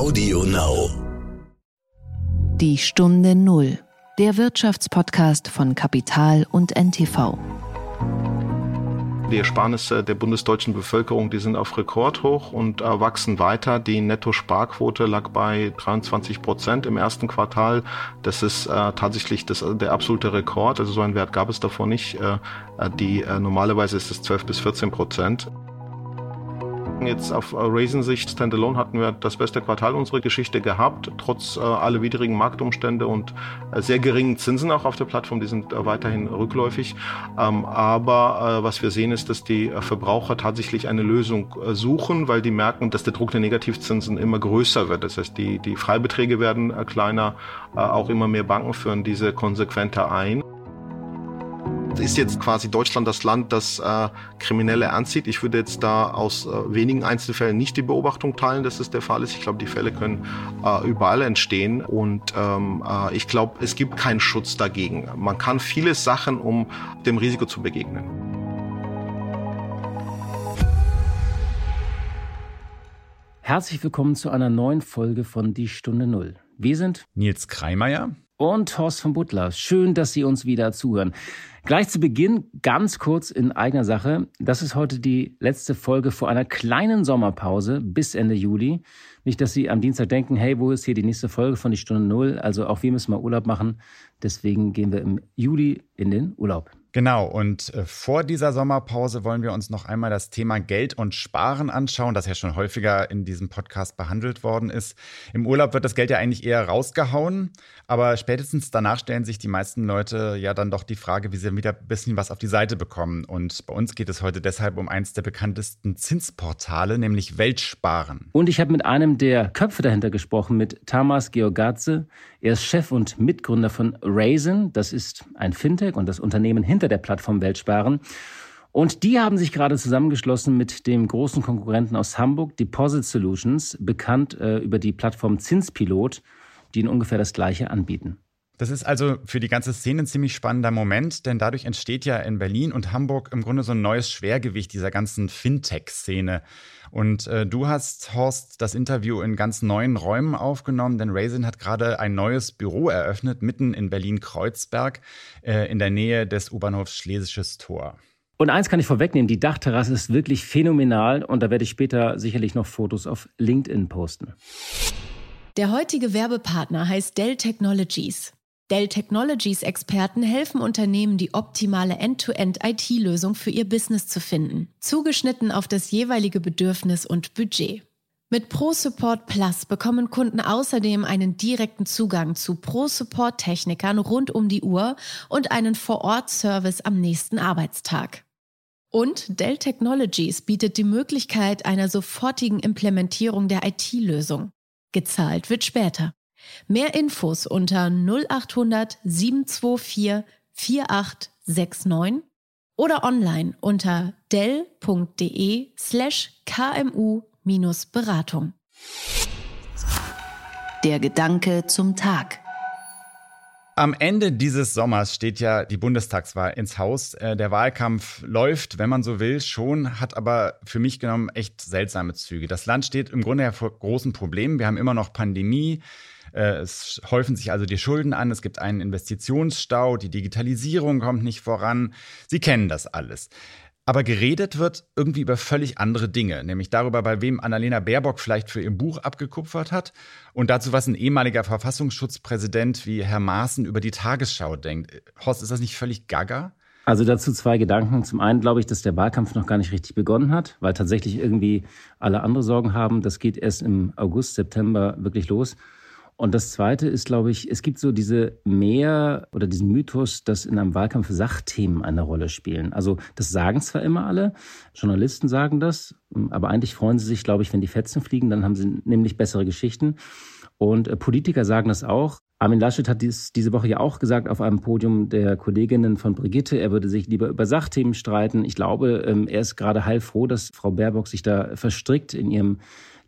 Audio Now. Die Stunde Null. Der Wirtschaftspodcast von Kapital und NTV. Die Ersparnisse der bundesdeutschen Bevölkerung, die sind auf Rekordhoch und äh, wachsen weiter. Die Netto-Sparquote lag bei 23 Prozent im ersten Quartal. Das ist äh, tatsächlich das, der absolute Rekord. Also so einen Wert gab es davor nicht. Äh, äh die, äh, normalerweise ist es 12 bis 14 Prozent. Jetzt auf Raisin-Sicht Standalone hatten wir das beste Quartal unserer Geschichte gehabt, trotz äh, aller widrigen Marktumstände und äh, sehr geringen Zinsen auch auf der Plattform. Die sind äh, weiterhin rückläufig. Ähm, aber äh, was wir sehen ist, dass die äh, Verbraucher tatsächlich eine Lösung äh, suchen, weil die merken, dass der Druck der Negativzinsen immer größer wird. Das heißt, die, die Freibeträge werden kleiner, auch immer mehr Banken führen diese konsequenter ein. Ist jetzt quasi Deutschland das Land, das äh, Kriminelle ernst sieht? Ich würde jetzt da aus äh, wenigen Einzelfällen nicht die Beobachtung teilen, dass es der Fall ist. Ich glaube, die Fälle können äh, überall entstehen und ähm, äh, ich glaube, es gibt keinen Schutz dagegen. Man kann viele Sachen, um dem Risiko zu begegnen. Herzlich willkommen zu einer neuen Folge von Die Stunde Null. Wir sind Nils Kreimeier und Horst von Butler. Schön, dass Sie uns wieder zuhören. Gleich zu Beginn ganz kurz in eigener Sache. Das ist heute die letzte Folge vor einer kleinen Sommerpause bis Ende Juli. Nicht, dass Sie am Dienstag denken, hey, wo ist hier die nächste Folge von die Stunde Null? Also auch wir müssen mal Urlaub machen. Deswegen gehen wir im Juli in den Urlaub. Genau, und äh, vor dieser Sommerpause wollen wir uns noch einmal das Thema Geld und Sparen anschauen, das ja schon häufiger in diesem Podcast behandelt worden ist. Im Urlaub wird das Geld ja eigentlich eher rausgehauen, aber spätestens danach stellen sich die meisten Leute ja dann doch die Frage, wie sie wieder ein bisschen was auf die Seite bekommen. Und bei uns geht es heute deshalb um eins der bekanntesten Zinsportale, nämlich Weltsparen. Und ich habe mit einem der Köpfe dahinter gesprochen, mit Tamas Georgadze. Er ist Chef und Mitgründer von Raisin, das ist ein Fintech und das Unternehmen hinter hinter der Plattform Weltsparen. Und die haben sich gerade zusammengeschlossen mit dem großen Konkurrenten aus Hamburg, Deposit Solutions, bekannt äh, über die Plattform Zinspilot, die ihnen ungefähr das Gleiche anbieten. Das ist also für die ganze Szene ein ziemlich spannender Moment, denn dadurch entsteht ja in Berlin und Hamburg im Grunde so ein neues Schwergewicht dieser ganzen Fintech-Szene. Und äh, du hast, Horst, das Interview in ganz neuen Räumen aufgenommen, denn Raisin hat gerade ein neues Büro eröffnet, mitten in Berlin-Kreuzberg, äh, in der Nähe des U-Bahnhofs Schlesisches Tor. Und eins kann ich vorwegnehmen, die Dachterrasse ist wirklich phänomenal und da werde ich später sicherlich noch Fotos auf LinkedIn posten. Der heutige Werbepartner heißt Dell Technologies. Dell Technologies Experten helfen Unternehmen, die optimale End-to-End-IT-Lösung für ihr Business zu finden, zugeschnitten auf das jeweilige Bedürfnis und Budget. Mit ProSupport Plus bekommen Kunden außerdem einen direkten Zugang zu ProSupport-Technikern rund um die Uhr und einen Vor-Ort-Service am nächsten Arbeitstag. Und Dell Technologies bietet die Möglichkeit einer sofortigen Implementierung der IT-Lösung. Gezahlt wird später. Mehr Infos unter 0800 724 4869 oder online unter dell.de slash kmu-beratung. Der Gedanke zum Tag. Am Ende dieses Sommers steht ja die Bundestagswahl ins Haus. Äh, der Wahlkampf läuft, wenn man so will, schon, hat aber für mich genommen echt seltsame Züge. Das Land steht im Grunde ja vor großen Problemen. Wir haben immer noch Pandemie. Äh, es häufen sich also die Schulden an, es gibt einen Investitionsstau, die Digitalisierung kommt nicht voran. Sie kennen das alles. Aber geredet wird irgendwie über völlig andere Dinge, nämlich darüber, bei wem Annalena Baerbock vielleicht für ihr Buch abgekupfert hat und dazu, was ein ehemaliger Verfassungsschutzpräsident wie Herr Maaßen über die Tagesschau denkt. Horst, ist das nicht völlig gaga? Also dazu zwei Gedanken. Zum einen glaube ich, dass der Wahlkampf noch gar nicht richtig begonnen hat, weil tatsächlich irgendwie alle andere Sorgen haben. Das geht erst im August, September wirklich los. Und das Zweite ist, glaube ich, es gibt so diese Mehr oder diesen Mythos, dass in einem Wahlkampf Sachthemen eine Rolle spielen. Also das sagen zwar immer alle, Journalisten sagen das, aber eigentlich freuen sie sich, glaube ich, wenn die Fetzen fliegen, dann haben sie nämlich bessere Geschichten. Und äh, Politiker sagen das auch. Armin Laschet hat dies, diese Woche ja auch gesagt auf einem Podium der Kolleginnen von Brigitte, er würde sich lieber über Sachthemen streiten. Ich glaube, ähm, er ist gerade heilfroh, dass Frau Baerbock sich da verstrickt in ihrem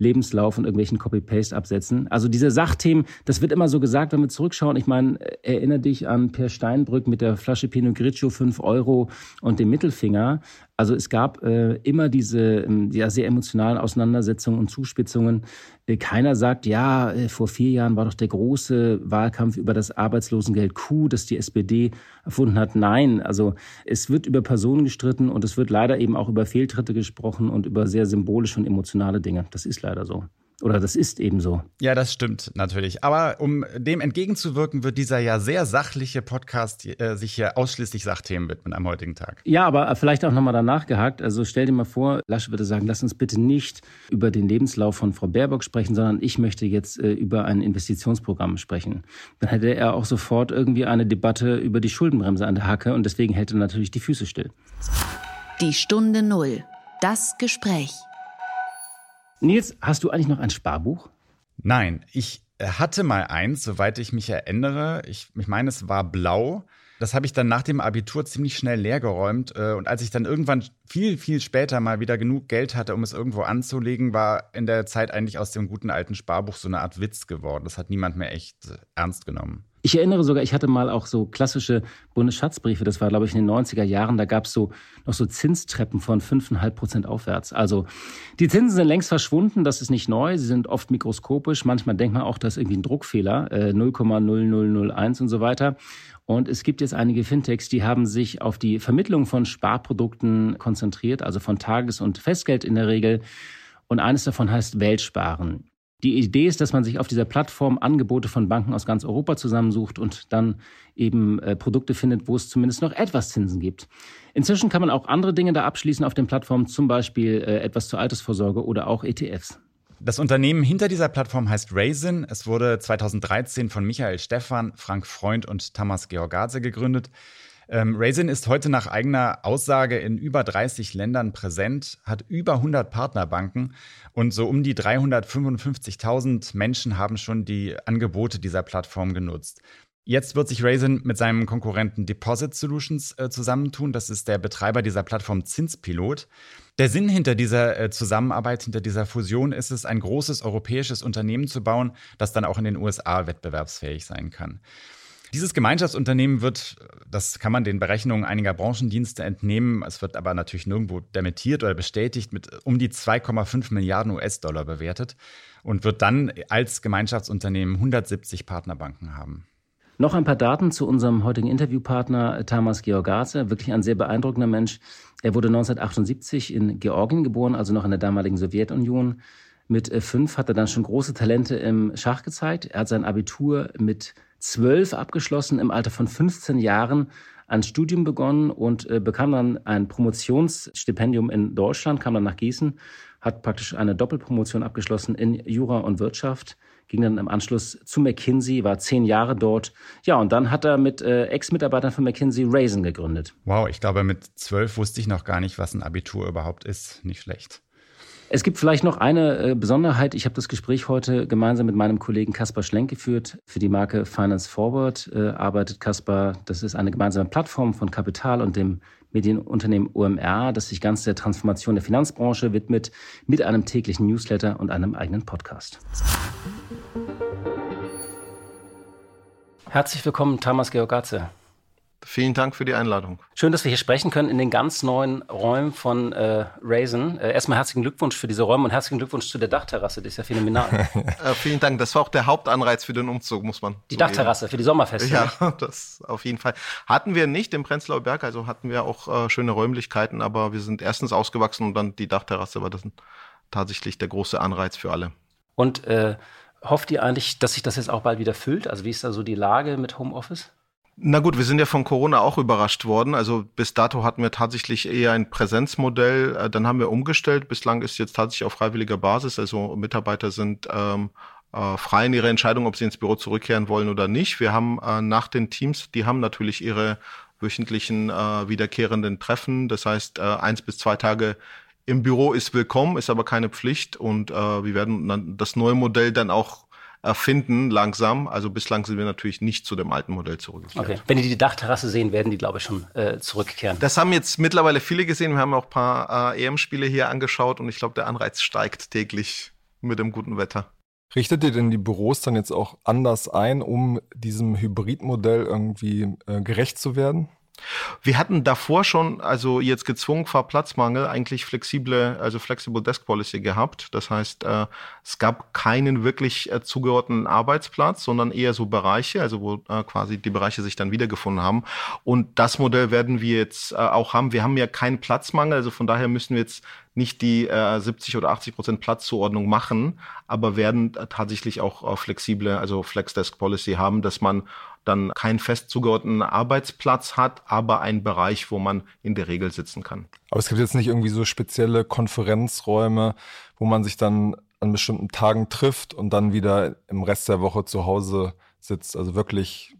Lebenslauf und irgendwelchen Copy-Paste-Absätzen. Also diese Sachthemen, das wird immer so gesagt, wenn wir zurückschauen. Ich meine, erinnere dich an Per Steinbrück mit der Flasche Pinot Grigio, 5 Euro und dem Mittelfinger. Also es gab äh, immer diese ähm, ja, sehr emotionalen Auseinandersetzungen und Zuspitzungen. Äh, keiner sagt, ja, äh, vor vier Jahren war doch der große Wahlkampf über das Arbeitslosengeld Q, das die SPD erfunden hat. Nein, also es wird über Personen gestritten und es wird leider eben auch über Fehltritte gesprochen und über sehr symbolische und emotionale Dinge. Das ist leider so. Oder das ist eben so. Ja, das stimmt natürlich. Aber um dem entgegenzuwirken, wird dieser ja sehr sachliche Podcast äh, sich ja ausschließlich Sachthemen widmen am heutigen Tag. Ja, aber vielleicht auch nochmal danach gehakt. Also stell dir mal vor, Lasche würde sagen, lass uns bitte nicht über den Lebenslauf von Frau Baerbock sprechen, sondern ich möchte jetzt äh, über ein Investitionsprogramm sprechen. Dann hätte er auch sofort irgendwie eine Debatte über die Schuldenbremse an der Hacke und deswegen hält er natürlich die Füße still. Die Stunde Null. Das Gespräch. Nils, hast du eigentlich noch ein Sparbuch? Nein, ich hatte mal eins, soweit ich mich erinnere. Ich, ich meine, es war blau. Das habe ich dann nach dem Abitur ziemlich schnell leergeräumt. Äh, und als ich dann irgendwann viel, viel später mal wieder genug Geld hatte, um es irgendwo anzulegen, war in der Zeit eigentlich aus dem guten alten Sparbuch so eine Art Witz geworden. Das hat niemand mehr echt ernst genommen. Ich erinnere sogar, ich hatte mal auch so klassische Bundesschatzbriefe, das war, glaube ich, in den 90er Jahren, da gab es so noch so Zinstreppen von 5,5 Prozent aufwärts. Also die Zinsen sind längst verschwunden, das ist nicht neu, sie sind oft mikroskopisch, manchmal denkt man auch, das ist irgendwie ein Druckfehler, äh, 0,0001 und so weiter. Und es gibt jetzt einige Fintechs, die haben sich auf die Vermittlung von Sparprodukten konzentriert, also von Tages- und Festgeld in der Regel. Und eines davon heißt Weltsparen. Die Idee ist, dass man sich auf dieser Plattform Angebote von Banken aus ganz Europa zusammensucht und dann eben äh, Produkte findet, wo es zumindest noch etwas Zinsen gibt. Inzwischen kann man auch andere Dinge da abschließen auf den Plattformen, zum Beispiel äh, etwas zur Altersvorsorge oder auch ETFs. Das Unternehmen hinter dieser Plattform heißt Raisin. Es wurde 2013 von Michael Stephan, Frank Freund und Thomas Georgadze gegründet. Ähm, Raisin ist heute nach eigener Aussage in über 30 Ländern präsent, hat über 100 Partnerbanken und so um die 355.000 Menschen haben schon die Angebote dieser Plattform genutzt. Jetzt wird sich Raisin mit seinem Konkurrenten Deposit Solutions äh, zusammentun. Das ist der Betreiber dieser Plattform Zinspilot. Der Sinn hinter dieser äh, Zusammenarbeit, hinter dieser Fusion ist es, ein großes europäisches Unternehmen zu bauen, das dann auch in den USA wettbewerbsfähig sein kann. Dieses Gemeinschaftsunternehmen wird, das kann man den Berechnungen einiger Branchendienste entnehmen, es wird aber natürlich nirgendwo dementiert oder bestätigt, mit um die 2,5 Milliarden US-Dollar bewertet und wird dann als Gemeinschaftsunternehmen 170 Partnerbanken haben. Noch ein paar Daten zu unserem heutigen Interviewpartner Tamas Georgaze, wirklich ein sehr beeindruckender Mensch. Er wurde 1978 in Georgien geboren, also noch in der damaligen Sowjetunion. Mit äh, fünf hat er dann schon große Talente im Schach gezeigt. Er hat sein Abitur mit zwölf abgeschlossen, im Alter von 15 Jahren ein Studium begonnen und äh, bekam dann ein Promotionsstipendium in Deutschland, kam dann nach Gießen, hat praktisch eine Doppelpromotion abgeschlossen in Jura und Wirtschaft, ging dann im Anschluss zu McKinsey, war zehn Jahre dort. Ja, und dann hat er mit äh, Ex-Mitarbeitern von McKinsey Raisin gegründet. Wow, ich glaube, mit zwölf wusste ich noch gar nicht, was ein Abitur überhaupt ist. Nicht schlecht. Es gibt vielleicht noch eine äh, Besonderheit. Ich habe das Gespräch heute gemeinsam mit meinem Kollegen Kaspar Schlenk geführt. Für die Marke Finance Forward äh, arbeitet Kaspar. Das ist eine gemeinsame Plattform von Kapital und dem Medienunternehmen OMR, das sich ganz der Transformation der Finanzbranche widmet, mit einem täglichen Newsletter und einem eigenen Podcast. Herzlich willkommen, Thomas Georgatze. Vielen Dank für die Einladung. Schön, dass wir hier sprechen können in den ganz neuen Räumen von äh, Raisin. Äh, erstmal herzlichen Glückwunsch für diese Räume und herzlichen Glückwunsch zu der Dachterrasse. Das ist ja phänomenal. äh, vielen Dank. Das war auch der Hauptanreiz für den Umzug, muss man. Die Dachterrasse für die Sommerfeste. Ja, das auf jeden Fall. Hatten wir nicht im Prenzlauer Berg, also hatten wir auch äh, schöne Räumlichkeiten, aber wir sind erstens ausgewachsen und dann die Dachterrasse war das tatsächlich der große Anreiz für alle. Und äh, hofft ihr eigentlich, dass sich das jetzt auch bald wieder füllt? Also wie ist da so die Lage mit Homeoffice? Na gut, wir sind ja von Corona auch überrascht worden. Also bis dato hatten wir tatsächlich eher ein Präsenzmodell. Äh, dann haben wir umgestellt. Bislang ist jetzt tatsächlich auf freiwilliger Basis. Also Mitarbeiter sind ähm, äh, frei in ihrer Entscheidung, ob sie ins Büro zurückkehren wollen oder nicht. Wir haben äh, nach den Teams, die haben natürlich ihre wöchentlichen äh, wiederkehrenden Treffen. Das heißt, äh, eins bis zwei Tage im Büro ist willkommen, ist aber keine Pflicht. Und äh, wir werden dann das neue Modell dann auch erfinden langsam. Also bislang sind wir natürlich nicht zu dem alten Modell zurückgekehrt. Okay. Wenn die die Dachterrasse sehen, werden die, glaube ich, schon äh, zurückkehren. Das haben jetzt mittlerweile viele gesehen. Wir haben auch ein paar äh, EM-Spiele hier angeschaut und ich glaube, der Anreiz steigt täglich mit dem guten Wetter. Richtet ihr denn die Büros dann jetzt auch anders ein, um diesem Hybridmodell irgendwie äh, gerecht zu werden? Wir hatten davor schon, also jetzt gezwungen vor Platzmangel, eigentlich flexible, also Flexible Desk Policy gehabt. Das heißt, äh, es gab keinen wirklich äh, zugeordneten Arbeitsplatz, sondern eher so Bereiche, also wo äh, quasi die Bereiche sich dann wiedergefunden haben. Und das Modell werden wir jetzt äh, auch haben. Wir haben ja keinen Platzmangel, also von daher müssen wir jetzt nicht die äh, 70 oder 80 Prozent Platzzuordnung machen, aber werden tatsächlich auch äh, flexible, also Flex Desk Policy haben, dass man dann keinen fest zugeordneten Arbeitsplatz hat, aber einen Bereich, wo man in der Regel sitzen kann. Aber es gibt jetzt nicht irgendwie so spezielle Konferenzräume, wo man sich dann an bestimmten Tagen trifft und dann wieder im Rest der Woche zu Hause sitzt. Also wirklich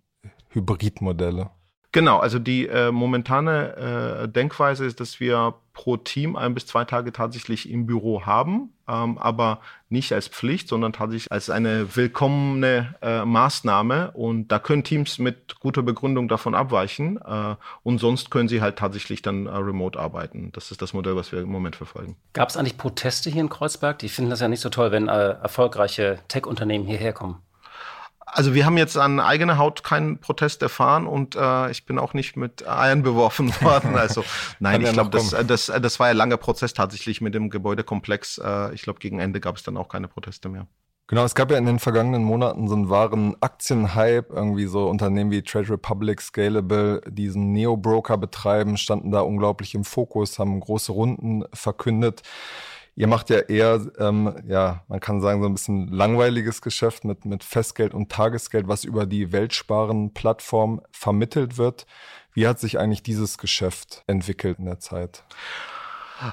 Hybridmodelle. Genau, also die äh, momentane äh, Denkweise ist, dass wir pro Team ein bis zwei Tage tatsächlich im Büro haben, ähm, aber nicht als Pflicht, sondern tatsächlich als eine willkommene äh, Maßnahme. Und da können Teams mit guter Begründung davon abweichen äh, und sonst können sie halt tatsächlich dann äh, remote arbeiten. Das ist das Modell, was wir im Moment verfolgen. Gab es eigentlich Proteste hier in Kreuzberg? Die finden das ja nicht so toll, wenn äh, erfolgreiche Tech-Unternehmen hierher kommen. Also wir haben jetzt an eigener Haut keinen Protest erfahren und äh, ich bin auch nicht mit Eiern beworfen worden. Also nein, ich glaube, das, das, das war ja langer Prozess tatsächlich mit dem Gebäudekomplex. Äh, ich glaube, gegen Ende gab es dann auch keine Proteste mehr. Genau, es gab ja in den vergangenen Monaten so einen wahren Aktienhype, irgendwie so Unternehmen wie Trade Republic, Scalable, diesen Neo-Broker betreiben, standen da unglaublich im Fokus, haben große Runden verkündet. Ihr macht ja eher, ähm, ja, man kann sagen, so ein bisschen langweiliges Geschäft mit, mit Festgeld und Tagesgeld, was über die Weltsparen-Plattform vermittelt wird. Wie hat sich eigentlich dieses Geschäft entwickelt in der Zeit?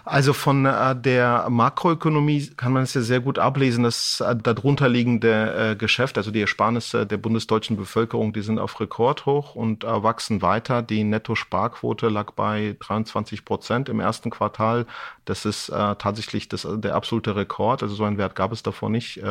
Also von äh, der Makroökonomie kann man es ja sehr gut ablesen, dass äh, darunter liegende äh, Geschäft, also die Ersparnisse der bundesdeutschen Bevölkerung, die sind auf Rekordhoch und äh, wachsen weiter. Die Netto-Sparquote lag bei 23 Prozent im ersten Quartal. Das ist tatsächlich das, der absolute Rekord. Also so einen Wert gab es davor nicht.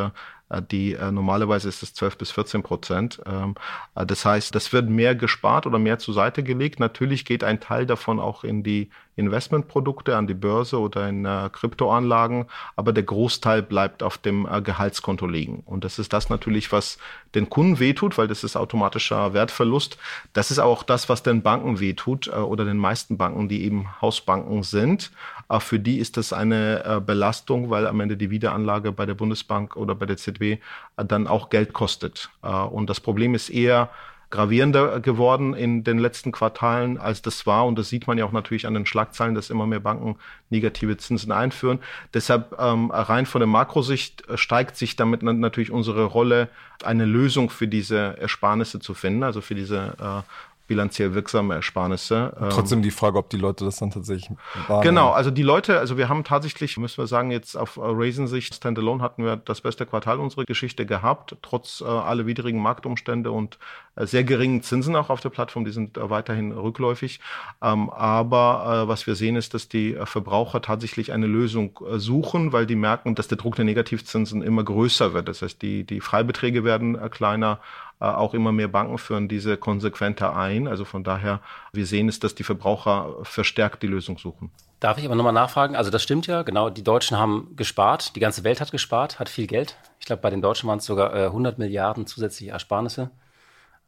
Äh, die äh, normalerweise ist es 12 bis 14 Prozent. Ähm, äh, das heißt, das wird mehr gespart oder mehr zur Seite gelegt. Natürlich geht ein Teil davon auch in die Investmentprodukte, an die Börse oder in äh, Kryptoanlagen, aber der Großteil bleibt auf dem äh, Gehaltskonto liegen. Und das ist das natürlich, was den Kunden wehtut, weil das ist automatischer Wertverlust. Das ist auch das, was den Banken wehtut äh, oder den meisten Banken, die eben Hausbanken sind. Äh, für die ist das eine äh, Belastung, weil am Ende die Wiederanlage bei der Bundesbank oder bei der ZB äh, dann auch Geld kostet. Und das Problem ist eher, gravierender geworden in den letzten Quartalen, als das war. Und das sieht man ja auch natürlich an den Schlagzeilen, dass immer mehr Banken negative Zinsen einführen. Deshalb ähm, rein von der Makrosicht steigt sich damit natürlich unsere Rolle, eine Lösung für diese Ersparnisse zu finden, also für diese äh, bilanziell wirksame Ersparnisse. Ähm, trotzdem die Frage, ob die Leute das dann tatsächlich wahrnehmen. Genau, also die Leute, also wir haben tatsächlich, müssen wir sagen, jetzt auf Raisin-Sicht, Standalone hatten wir das beste Quartal unserer Geschichte gehabt, trotz äh, aller widrigen Marktumstände und äh, sehr geringen Zinsen auch auf der Plattform, die sind äh, weiterhin rückläufig. Ähm, aber äh, was wir sehen, ist, dass die Verbraucher tatsächlich eine Lösung äh, suchen, weil die merken, dass der Druck der Negativzinsen immer größer wird. Das heißt, die, die Freibeträge werden kleiner, äh, auch immer mehr Banken führen diese konsequenter ein. Also von daher, wir sehen es, dass die Verbraucher verstärkt die Lösung suchen. Darf ich aber nochmal nachfragen? Also das stimmt ja, genau. Die Deutschen haben gespart, die ganze Welt hat gespart, hat viel Geld. Ich glaube, bei den Deutschen waren es sogar äh, 100 Milliarden zusätzliche Ersparnisse.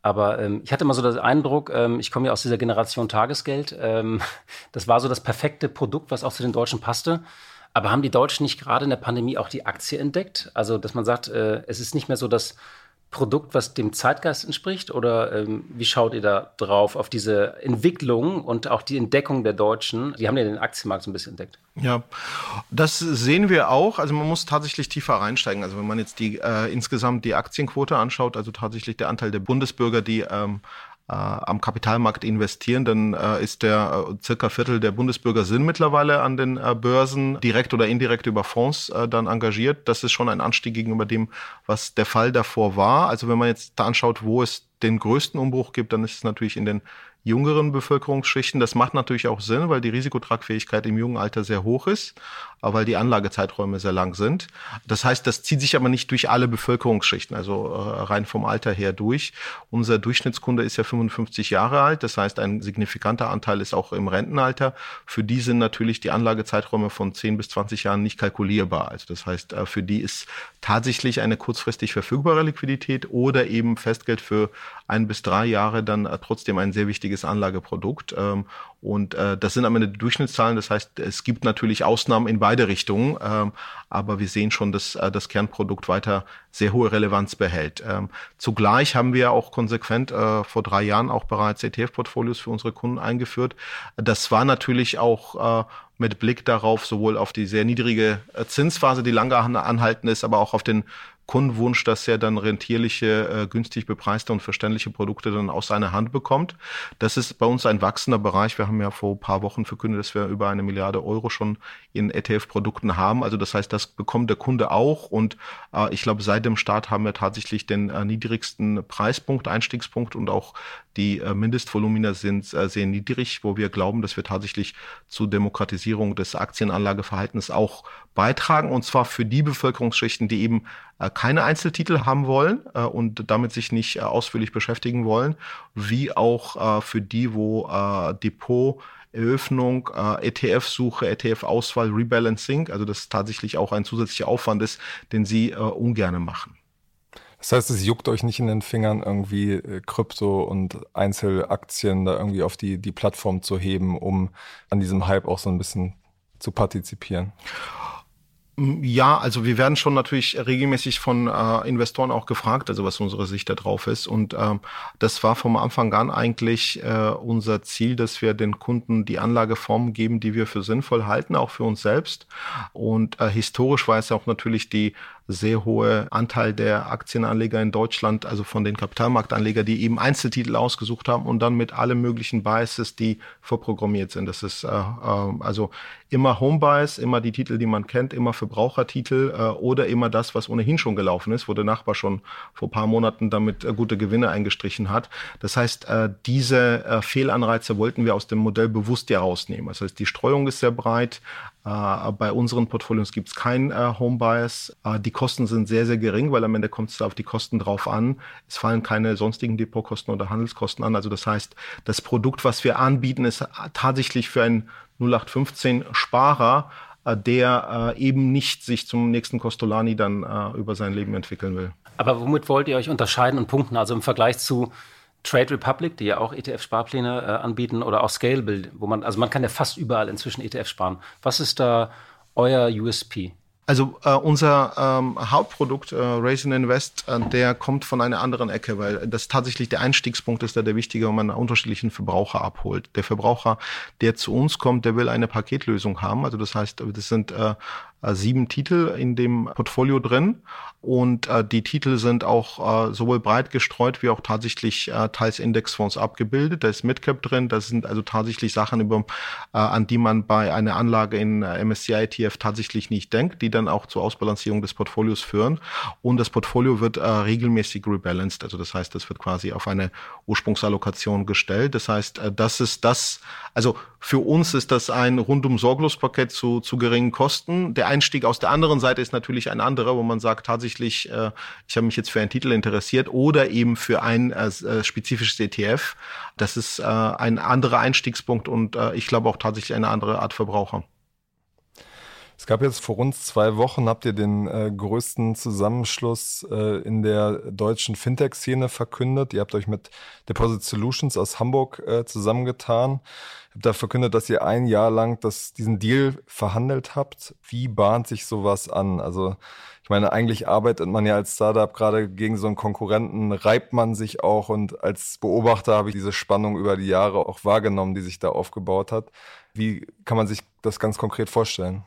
Aber ähm, ich hatte mal so den Eindruck, ähm, ich komme ja aus dieser Generation Tagesgeld. Ähm, das war so das perfekte Produkt, was auch zu den Deutschen passte. Aber haben die Deutschen nicht gerade in der Pandemie auch die Aktie entdeckt? Also, dass man sagt, äh, es ist nicht mehr so, dass Produkt, was dem Zeitgeist entspricht? Oder ähm, wie schaut ihr da drauf, auf diese Entwicklung und auch die Entdeckung der Deutschen? Die haben ja den Aktienmarkt so ein bisschen entdeckt. Ja, das sehen wir auch. Also man muss tatsächlich tiefer reinsteigen. Also wenn man jetzt die äh, insgesamt die Aktienquote anschaut, also tatsächlich der Anteil der Bundesbürger, die ähm, äh, am Kapitalmarkt investieren, dann äh, ist der äh, circa Viertel der Bundesbürger sind mittlerweile an den äh, Börsen direkt oder indirekt über Fonds äh, dann engagiert. Das ist schon ein Anstieg gegenüber dem, was der Fall davor war. Also wenn man jetzt da anschaut, wo es den größten Umbruch gibt, dann ist es natürlich in den jüngeren Bevölkerungsschichten. Das macht natürlich auch Sinn, weil die Risikotragfähigkeit im jungen Alter sehr hoch ist, weil die Anlagezeiträume sehr lang sind. Das heißt, das zieht sich aber nicht durch alle Bevölkerungsschichten, also äh, rein vom Alter her durch. Unser Durchschnittskunde ist ja 55 Jahre alt, das heißt, ein signifikanter Anteil ist auch im Rentenalter. Für die sind natürlich die Anlagezeiträume von 10 bis 20 Jahren nicht kalkulierbar. Also das heißt, äh, für die ist tatsächlich eine kurzfristig verfügbare Liquidität oder eben Festgeld für ein bis drei Jahre dann äh, trotzdem ein sehr wichtiges einziges Anlageprodukt. Ähm, und äh, das sind am Ende die Durchschnittszahlen. Das heißt, es gibt natürlich Ausnahmen in beide Richtungen, ähm, aber wir sehen schon, dass äh, das Kernprodukt weiter sehr hohe Relevanz behält. Ähm, zugleich haben wir auch konsequent äh, vor drei Jahren auch bereits ETF-Portfolios für unsere Kunden eingeführt. Das war natürlich auch äh, mit Blick darauf, sowohl auf die sehr niedrige äh, Zinsphase, die lange anhalten ist, aber auch auf den Kundenwunsch, dass er dann rentierliche, äh, günstig bepreiste und verständliche Produkte dann aus seiner Hand bekommt. Das ist bei uns ein wachsender Bereich. Wir haben ja vor ein paar Wochen verkündet, dass wir über eine Milliarde Euro schon in ETF-Produkten haben. Also das heißt, das bekommt der Kunde auch. Und äh, ich glaube, seit dem Start haben wir tatsächlich den äh, niedrigsten Preispunkt, Einstiegspunkt und auch die äh, Mindestvolumina sind äh, sehr niedrig, wo wir glauben, dass wir tatsächlich zur Demokratisierung des Aktienanlageverhaltens auch beitragen. Und zwar für die Bevölkerungsschichten, die eben äh, keine Einzeltitel haben wollen äh, und damit sich nicht äh, ausführlich beschäftigen wollen, wie auch für die, wo Depot Eröffnung, ETF-Suche, ETF-Auswahl, Rebalancing, also das tatsächlich auch ein zusätzlicher Aufwand ist, den sie ungerne machen. Das heißt, es juckt euch nicht in den Fingern, irgendwie Krypto und Einzelaktien da irgendwie auf die, die Plattform zu heben, um an diesem Hype auch so ein bisschen zu partizipieren? Ja, also wir werden schon natürlich regelmäßig von äh, Investoren auch gefragt, also was unsere Sicht da drauf ist. Und ähm, das war vom Anfang an eigentlich äh, unser Ziel, dass wir den Kunden die Anlageformen geben, die wir für sinnvoll halten, auch für uns selbst. Und äh, historisch war es auch natürlich die sehr hohe Anteil der Aktienanleger in Deutschland, also von den Kapitalmarktanleger, die eben Einzeltitel ausgesucht haben und dann mit allen möglichen Biases, die vorprogrammiert sind. Das ist äh, äh, also immer Home Bias, immer die Titel, die man kennt, immer Verbrauchertitel äh, oder immer das, was ohnehin schon gelaufen ist, wo der Nachbar schon vor paar Monaten damit äh, gute Gewinne eingestrichen hat. Das heißt, äh, diese äh, Fehlanreize wollten wir aus dem Modell bewusst ja rausnehmen. Das heißt, die Streuung ist sehr breit, bei unseren Portfolios gibt es kein uh, Home Bias. Uh, die Kosten sind sehr, sehr gering, weil am Ende kommt es auf die Kosten drauf an. Es fallen keine sonstigen Depotkosten oder Handelskosten an. Also das heißt, das Produkt, was wir anbieten, ist tatsächlich für einen 0815 Sparer, der eben nicht sich zum nächsten Costolani dann über sein Leben entwickeln will. Aber womit wollt ihr euch unterscheiden und punkten? Also im Vergleich zu Trade Republic, die ja auch ETF-Sparpläne äh, anbieten, oder auch Scalable, wo man, also man kann ja fast überall inzwischen ETF sparen. Was ist da euer USP? Also äh, unser ähm, Hauptprodukt, äh, Raise and Invest, äh, der kommt von einer anderen Ecke, weil das tatsächlich der Einstiegspunkt ist, der der wichtige, wenn man unterschiedlichen Verbraucher abholt. Der Verbraucher, der zu uns kommt, der will eine Paketlösung haben. Also das heißt, das sind äh, äh, sieben Titel in dem Portfolio drin und äh, die Titel sind auch äh, sowohl breit gestreut wie auch tatsächlich äh, teils Indexfonds abgebildet. Da ist Midcap drin, das sind also tatsächlich Sachen, über, äh, an die man bei einer Anlage in äh, MSCI ETF tatsächlich nicht denkt, die dann auch zur Ausbalancierung des Portfolios führen und das Portfolio wird äh, regelmäßig rebalanced, also das heißt, das wird quasi auf eine Ursprungsallokation gestellt. Das heißt, äh, das ist das, also für uns ist das ein rundum sorglos Paket zu, zu geringen Kosten. Der Einstieg aus der anderen Seite ist natürlich ein anderer, wo man sagt, tatsächlich, äh, ich habe mich jetzt für einen Titel interessiert oder eben für ein äh, äh spezifisches ETF. Das ist äh, ein anderer Einstiegspunkt und äh, ich glaube auch tatsächlich eine andere Art Verbraucher. Es gab jetzt vor uns zwei Wochen, habt ihr den äh, größten Zusammenschluss äh, in der deutschen Fintech-Szene verkündet. Ihr habt euch mit Deposit Solutions aus Hamburg äh, zusammengetan. Ihr habt da verkündet, dass ihr ein Jahr lang das, diesen Deal verhandelt habt. Wie bahnt sich sowas an? Also meine, eigentlich arbeitet man ja als Startup gerade gegen so einen Konkurrenten, reibt man sich auch und als Beobachter habe ich diese Spannung über die Jahre auch wahrgenommen, die sich da aufgebaut hat. Wie kann man sich das ganz konkret vorstellen?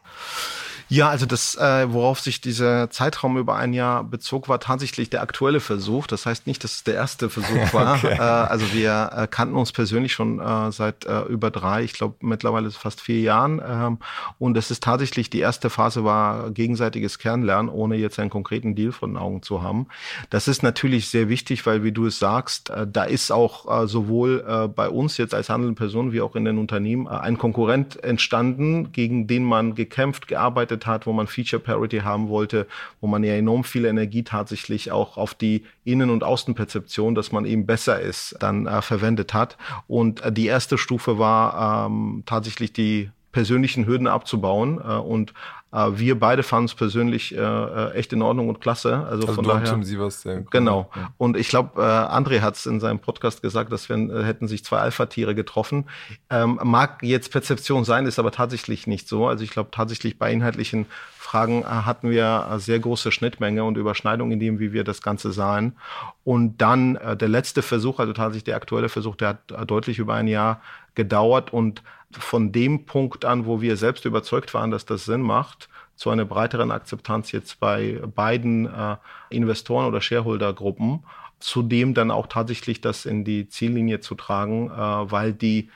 Ja, also das, äh, worauf sich dieser Zeitraum über ein Jahr bezog, war tatsächlich der aktuelle Versuch. Das heißt nicht, dass es der erste Versuch war. okay. äh, also wir äh, kannten uns persönlich schon äh, seit äh, über drei, ich glaube mittlerweile fast vier Jahren. Ähm, und es ist tatsächlich die erste Phase war gegenseitiges Kernlernen, ohne jetzt einen konkreten Deal vor den Augen zu haben. Das ist natürlich sehr wichtig, weil wie du es sagst, äh, da ist auch äh, sowohl äh, bei uns jetzt als handelnde Person wie auch in den Unternehmen äh, ein Konkurrent entstanden, gegen den man gekämpft, gearbeitet gearbeitet hat, wo man Feature Parity haben wollte, wo man ja enorm viel Energie tatsächlich auch auf die Innen- und Außenperzeption, dass man eben besser ist, dann äh, verwendet hat. Und äh, die erste Stufe war ähm, tatsächlich die persönlichen Hürden abzubauen äh, und wir beide fanden es persönlich äh, äh, echt in Ordnung und klasse. Also, also von daher. Tim Sievers, der genau. Ja. Und ich glaube, äh, André hat es in seinem Podcast gesagt, dass wir äh, hätten sich zwei Alpha-Tiere getroffen. Ähm, mag jetzt Perzeption sein, ist aber tatsächlich nicht so. Also ich glaube tatsächlich bei inhaltlichen Fragen äh, hatten wir äh, sehr große Schnittmenge und Überschneidung in dem, wie wir das Ganze sahen. Und dann äh, der letzte Versuch, also tatsächlich der aktuelle Versuch, der hat äh, deutlich über ein Jahr gedauert und von dem Punkt an, wo wir selbst überzeugt waren, dass das Sinn macht, zu einer breiteren Akzeptanz jetzt bei beiden äh, Investoren oder Shareholder-Gruppen, zudem dann auch tatsächlich das in die Ziellinie zu tragen, äh, weil die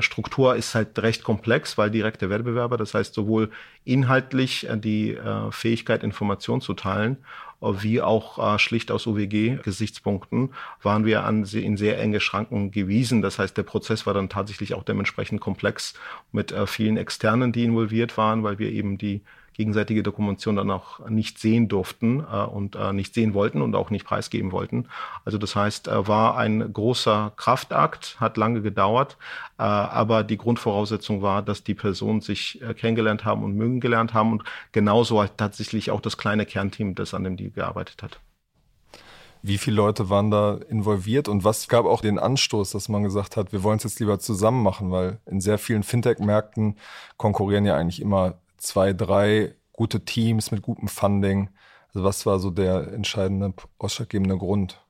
Struktur ist halt recht komplex, weil direkte Wettbewerber, das heißt sowohl inhaltlich äh, die äh, Fähigkeit, Informationen zu teilen, wie auch schlicht aus UWG-Gesichtspunkten waren wir an, in sehr enge Schranken gewiesen. Das heißt, der Prozess war dann tatsächlich auch dementsprechend komplex mit vielen Externen, die involviert waren, weil wir eben die gegenseitige Dokumentation dann auch nicht sehen durften äh, und äh, nicht sehen wollten und auch nicht preisgeben wollten. Also das heißt, äh, war ein großer Kraftakt, hat lange gedauert, äh, aber die Grundvoraussetzung war, dass die Personen sich äh, kennengelernt haben und mögen gelernt haben und genauso halt tatsächlich auch das kleine Kernteam, das an dem Deal gearbeitet hat. Wie viele Leute waren da involviert und was gab auch den Anstoß, dass man gesagt hat, wir wollen es jetzt lieber zusammen machen, weil in sehr vielen Fintech-Märkten konkurrieren ja eigentlich immer zwei, drei gute Teams mit gutem Funding? Also was war so der entscheidende, ausschlaggebende Grund?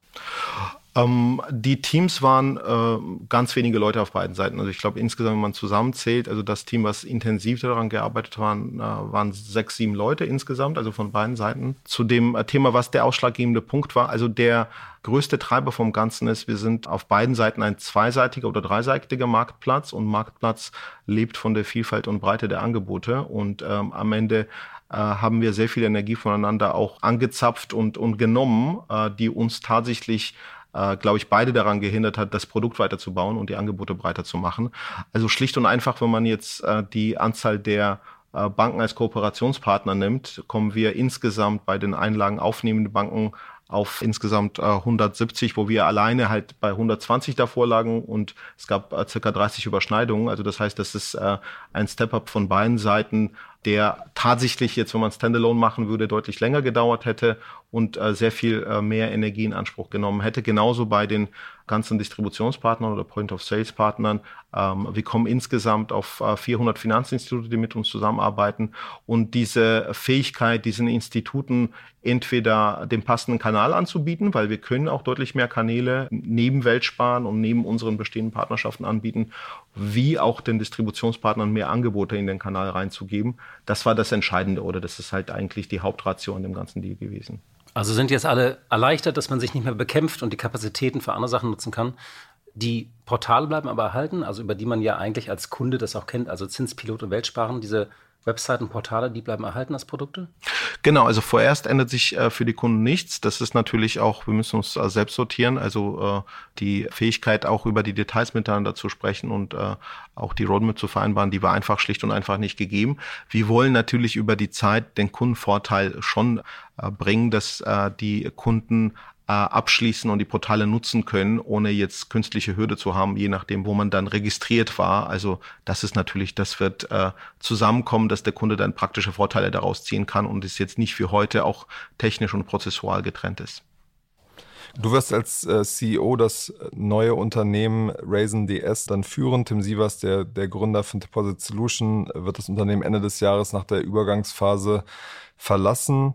Ähm, die Teams waren äh, ganz wenige Leute auf beiden Seiten. Also ich glaube insgesamt, wenn man zusammenzählt, also das Team, was intensiv daran gearbeitet hat, äh, waren sechs, sieben Leute insgesamt, also von beiden Seiten. Zu dem äh, Thema, was der ausschlaggebende Punkt war, also der größte Treiber vom Ganzen ist, wir sind auf beiden Seiten ein zweiseitiger oder dreiseitiger Marktplatz und Marktplatz lebt von der Vielfalt und Breite der Angebote und ähm, am Ende äh, haben wir sehr viel Energie voneinander auch angezapft und, und genommen, äh, die uns tatsächlich äh, glaube ich, beide daran gehindert hat, das Produkt weiterzubauen und die Angebote breiter zu machen. Also schlicht und einfach, wenn man jetzt äh, die Anzahl der äh, Banken als Kooperationspartner nimmt, kommen wir insgesamt bei den Einlagen aufnehmenden Banken auf insgesamt äh, 170, wo wir alleine halt bei 120 davor lagen und es gab äh, circa 30 Überschneidungen. Also das heißt, das ist äh, ein Step-up von beiden Seiten, der tatsächlich jetzt, wenn man Standalone machen würde, deutlich länger gedauert hätte und äh, sehr viel äh, mehr Energie in Anspruch genommen hätte. Genauso bei den ganzen Distributionspartnern oder Point-of-Sales-Partnern. Ähm, wir kommen insgesamt auf äh, 400 Finanzinstitute, die mit uns zusammenarbeiten. Und diese Fähigkeit, diesen Instituten entweder den passenden Kanal anzubieten, weil wir können auch deutlich mehr Kanäle neben Weltsparen und neben unseren bestehenden Partnerschaften anbieten, wie auch den Distributionspartnern mehr Angebote in den Kanal reinzugeben. Das war das Entscheidende oder das ist halt eigentlich die Hauptration dem ganzen Deal gewesen. Also sind jetzt alle erleichtert, dass man sich nicht mehr bekämpft und die Kapazitäten für andere Sachen nutzen kann. Die Portale bleiben aber erhalten, also über die man ja eigentlich als Kunde das auch kennt, also Zinspilot und Weltsparen, diese Webseiten, Portale, die bleiben erhalten als Produkte? Genau, also vorerst ändert sich äh, für die Kunden nichts. Das ist natürlich auch, wir müssen uns äh, selbst sortieren, also äh, die Fähigkeit auch über die Details miteinander zu sprechen und äh, auch die Roadmap zu vereinbaren, die war einfach schlicht und einfach nicht gegeben. Wir wollen natürlich über die Zeit den Kundenvorteil schon äh, bringen, dass äh, die Kunden äh, abschließen und die Portale nutzen können, ohne jetzt künstliche Hürde zu haben, je nachdem, wo man dann registriert war. Also das ist natürlich, das wird äh, zusammenkommen, dass der Kunde dann praktische Vorteile daraus ziehen kann und es jetzt nicht für heute auch technisch und prozessual getrennt ist. Du wirst als äh, CEO das neue Unternehmen Raisin DS dann führen. Tim Sievers, der, der Gründer von Deposit Solution, wird das Unternehmen Ende des Jahres nach der Übergangsphase verlassen.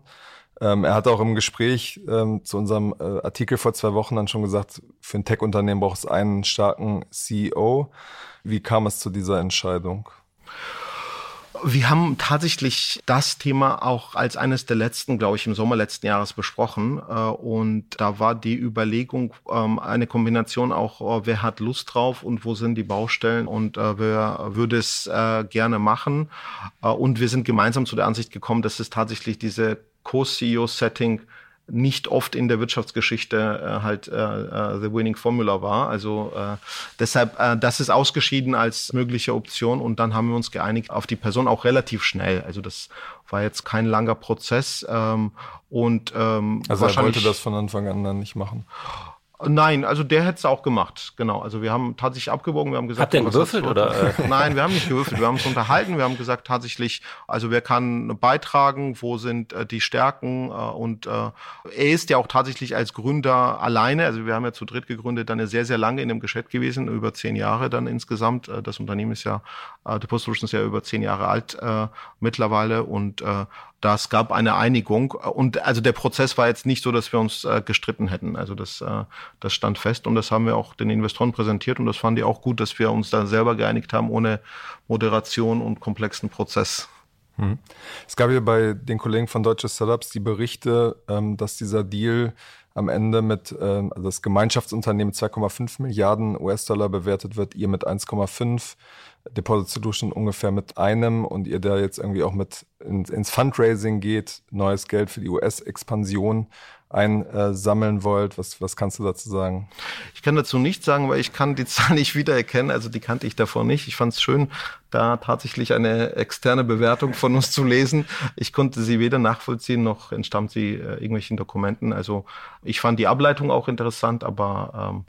Ähm, er hat auch im Gespräch ähm, zu unserem äh, Artikel vor zwei Wochen dann schon gesagt, für ein Tech-Unternehmen braucht es einen starken CEO. Wie kam es zu dieser Entscheidung? Wir haben tatsächlich das Thema auch als eines der letzten, glaube ich, im Sommer letzten Jahres besprochen. Äh, und da war die Überlegung ähm, eine Kombination auch, oh, wer hat Lust drauf und wo sind die Baustellen und äh, wer würde es äh, gerne machen. Und wir sind gemeinsam zu der Ansicht gekommen, dass es tatsächlich diese Co-CEO-Setting nicht oft in der Wirtschaftsgeschichte äh, halt äh, äh, the winning formula war. Also äh, deshalb, äh, das ist ausgeschieden als mögliche Option und dann haben wir uns geeinigt auf die Person auch relativ schnell. Also das war jetzt kein langer Prozess ähm, und ähm, also er wollte das von Anfang an dann nicht machen. Nein, also der hätte es auch gemacht, genau. Also wir haben tatsächlich abgewogen, wir haben gesagt... Habt ihr gewürfelt oder? Nein, wir haben nicht gewürfelt, wir haben uns unterhalten, wir haben gesagt tatsächlich, also wer kann beitragen, wo sind äh, die Stärken äh, und äh, er ist ja auch tatsächlich als Gründer alleine, also wir haben ja zu dritt gegründet, dann ja sehr, sehr lange in dem Geschäft gewesen, über zehn Jahre dann insgesamt. Äh, das Unternehmen ist ja, äh, The Post Solutions ist ja über zehn Jahre alt äh, mittlerweile und äh, das gab eine Einigung und also der Prozess war jetzt nicht so, dass wir uns äh, gestritten hätten. Also das, äh, das stand fest und das haben wir auch den Investoren präsentiert und das fanden die auch gut, dass wir uns da selber geeinigt haben ohne Moderation und komplexen Prozess. Hm. Es gab ja bei den Kollegen von Deutsche Startups die Berichte, ähm, dass dieser Deal am Ende mit also das Gemeinschaftsunternehmen 2,5 Milliarden US-Dollar bewertet wird, ihr mit 1,5 Deposit Solution ungefähr mit einem und ihr da jetzt irgendwie auch mit ins, ins Fundraising geht, neues Geld für die US-Expansion einsammeln wollt. Was, was kannst du dazu sagen? Ich kann dazu nichts sagen, weil ich kann die Zahl nicht wiedererkennen. Also die kannte ich davor nicht. Ich fand es schön, da tatsächlich eine externe Bewertung von uns zu lesen. Ich konnte sie weder nachvollziehen, noch entstammt sie äh, irgendwelchen Dokumenten. Also ich fand die Ableitung auch interessant, aber ähm,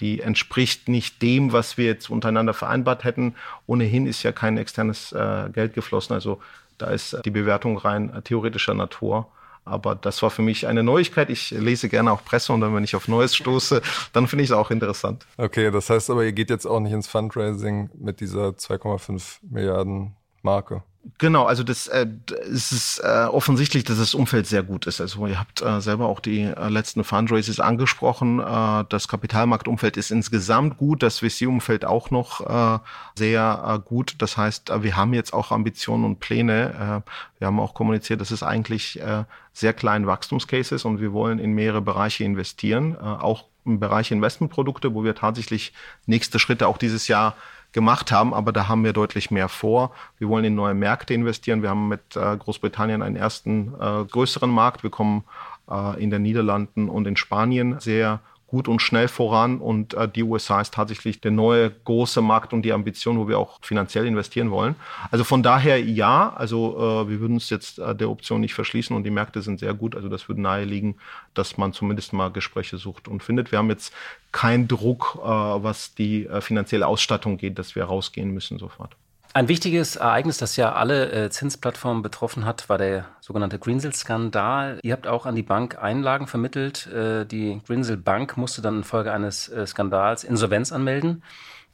die entspricht nicht dem, was wir jetzt untereinander vereinbart hätten. Ohnehin ist ja kein externes äh, Geld geflossen, also da ist die Bewertung rein äh, theoretischer Natur. Aber das war für mich eine Neuigkeit. Ich lese gerne auch Presse und dann, wenn ich auf Neues stoße, dann finde ich es auch interessant. Okay, das heißt aber, ihr geht jetzt auch nicht ins Fundraising mit dieser 2,5 Milliarden Marke. Genau, also das äh, es ist äh, offensichtlich, dass das Umfeld sehr gut ist. Also ihr habt äh, selber auch die äh, letzten Fundraises angesprochen. Äh, das Kapitalmarktumfeld ist insgesamt gut, das VC-Umfeld auch noch äh, sehr äh, gut. Das heißt, äh, wir haben jetzt auch Ambitionen und Pläne. Äh, wir haben auch kommuniziert, dass es eigentlich äh, sehr klein Wachstumscase ist und wir wollen in mehrere Bereiche investieren, äh, auch im Bereich Investmentprodukte, wo wir tatsächlich nächste Schritte auch dieses Jahr gemacht haben, aber da haben wir deutlich mehr vor. Wir wollen in neue Märkte investieren. Wir haben mit äh, Großbritannien einen ersten äh, größeren Markt. Wir kommen äh, in den Niederlanden und in Spanien sehr gut und schnell voran und äh, die USA ist tatsächlich der neue große Markt und die Ambition, wo wir auch finanziell investieren wollen. Also von daher ja, also äh, wir würden uns jetzt äh, der Option nicht verschließen und die Märkte sind sehr gut, also das würde naheliegen, dass man zumindest mal Gespräche sucht und findet. Wir haben jetzt keinen Druck, äh, was die äh, finanzielle Ausstattung geht, dass wir rausgehen müssen sofort. Ein wichtiges Ereignis, das ja alle äh, Zinsplattformen betroffen hat, war der sogenannte Greensill-Skandal. Ihr habt auch an die Bank Einlagen vermittelt. Äh, die Greensill Bank musste dann infolge eines äh, Skandals Insolvenz anmelden.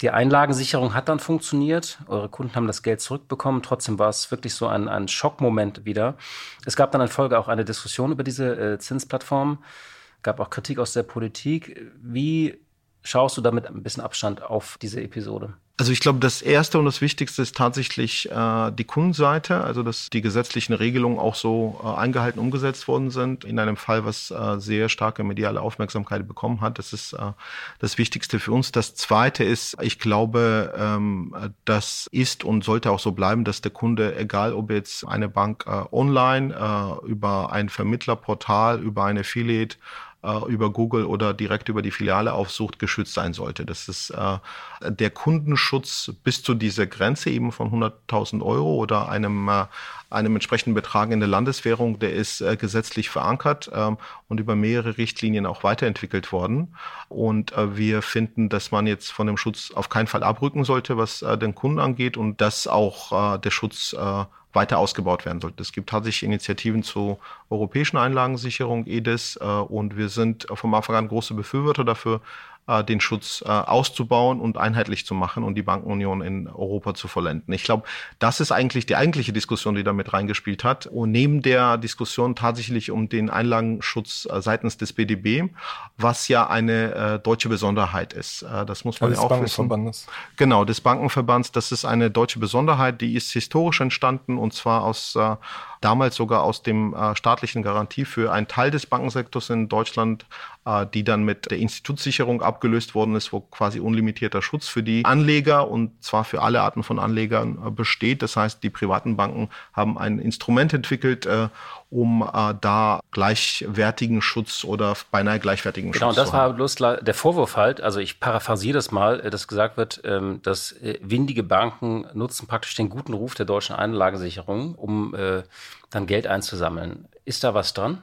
Die Einlagensicherung hat dann funktioniert. Eure Kunden haben das Geld zurückbekommen. Trotzdem war es wirklich so ein, ein Schockmoment wieder. Es gab dann in Folge auch eine Diskussion über diese äh, Zinsplattform. Gab auch Kritik aus der Politik. Wie schaust du damit ein bisschen Abstand auf diese Episode? Also ich glaube, das Erste und das Wichtigste ist tatsächlich äh, die Kundenseite, also dass die gesetzlichen Regelungen auch so äh, eingehalten umgesetzt worden sind. In einem Fall, was äh, sehr starke mediale Aufmerksamkeit bekommen hat. Das ist äh, das Wichtigste für uns. Das Zweite ist, ich glaube, ähm, das ist und sollte auch so bleiben, dass der Kunde, egal ob jetzt eine Bank äh, online, äh, über ein Vermittlerportal, über eine Affiliate, äh, über Google oder direkt über die Filiale aufsucht, geschützt sein sollte. Das ist äh, der Kundenschutz bis zu dieser Grenze eben von 100.000 Euro oder einem, äh, einem entsprechenden Betrag in der Landeswährung, der ist äh, gesetzlich verankert ähm, und über mehrere Richtlinien auch weiterentwickelt worden. Und äh, wir finden, dass man jetzt von dem Schutz auf keinen Fall abrücken sollte, was äh, den Kunden angeht und dass auch äh, der Schutz äh, weiter ausgebaut werden sollte. Es gibt tatsächlich Initiativen zur europäischen Einlagensicherung, EDIS, äh, und wir sind vom Anfang an große Befürworter dafür, äh, den Schutz äh, auszubauen und einheitlich zu machen und die Bankenunion in Europa zu vollenden. Ich glaube, das ist eigentlich die eigentliche Diskussion, die damit reingespielt hat. Und neben der Diskussion tatsächlich um den Einlagenschutz äh, seitens des BDB, was ja eine äh, deutsche Besonderheit ist. Äh, das muss man ja, auch wissen. Genau, des Bankenverbands. Das ist eine deutsche Besonderheit, die ist historisch entstanden und zwar aus äh, damals sogar aus dem äh, staatlichen Garantie für einen Teil des Bankensektors in Deutschland, die dann mit der Institutssicherung abgelöst worden ist, wo quasi unlimitierter Schutz für die Anleger und zwar für alle Arten von Anlegern äh, besteht. Das heißt, die privaten Banken haben ein Instrument entwickelt, äh, um äh, da gleichwertigen Schutz oder beinahe gleichwertigen genau, Schutz. Genau, das war bloß der Vorwurf halt, also ich paraphrasiere das mal, äh, dass gesagt wird, ähm, dass äh, windige Banken nutzen praktisch den guten Ruf der deutschen Einlagensicherung, um äh, dann Geld einzusammeln. Ist da was dran?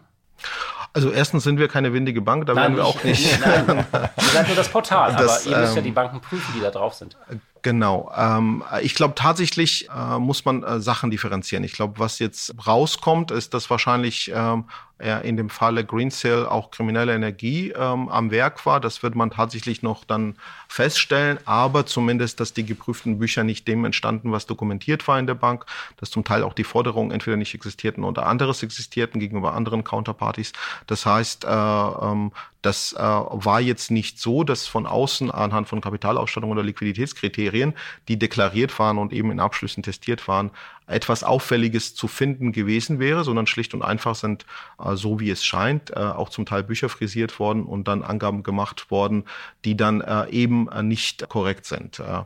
Also erstens sind wir keine windige Bank, da nein, werden wir auch nicht. Nein, ihr seid nur das Portal, das, aber ihr müsst ja die ähm, Banken prüfen, die da drauf sind. Genau. Ähm, ich glaube tatsächlich äh, muss man äh, Sachen differenzieren. Ich glaube, was jetzt rauskommt, ist, dass wahrscheinlich ähm, in dem Falle Green Sale auch kriminelle Energie ähm, am Werk war. Das wird man tatsächlich noch dann feststellen, aber zumindest, dass die geprüften Bücher nicht dem entstanden, was dokumentiert war in der Bank, dass zum Teil auch die Forderungen entweder nicht existierten oder anderes existierten gegenüber anderen Counterparties. Das heißt, äh, ähm, das äh, war jetzt nicht so, dass von außen anhand von Kapitalausstattung oder Liquiditätskriterien, die deklariert waren und eben in Abschlüssen testiert waren, etwas Auffälliges zu finden gewesen wäre, sondern schlicht und einfach sind, äh, so wie es scheint, äh, auch zum Teil Bücher frisiert worden und dann Angaben gemacht worden, die dann äh, eben äh, nicht korrekt sind. Äh,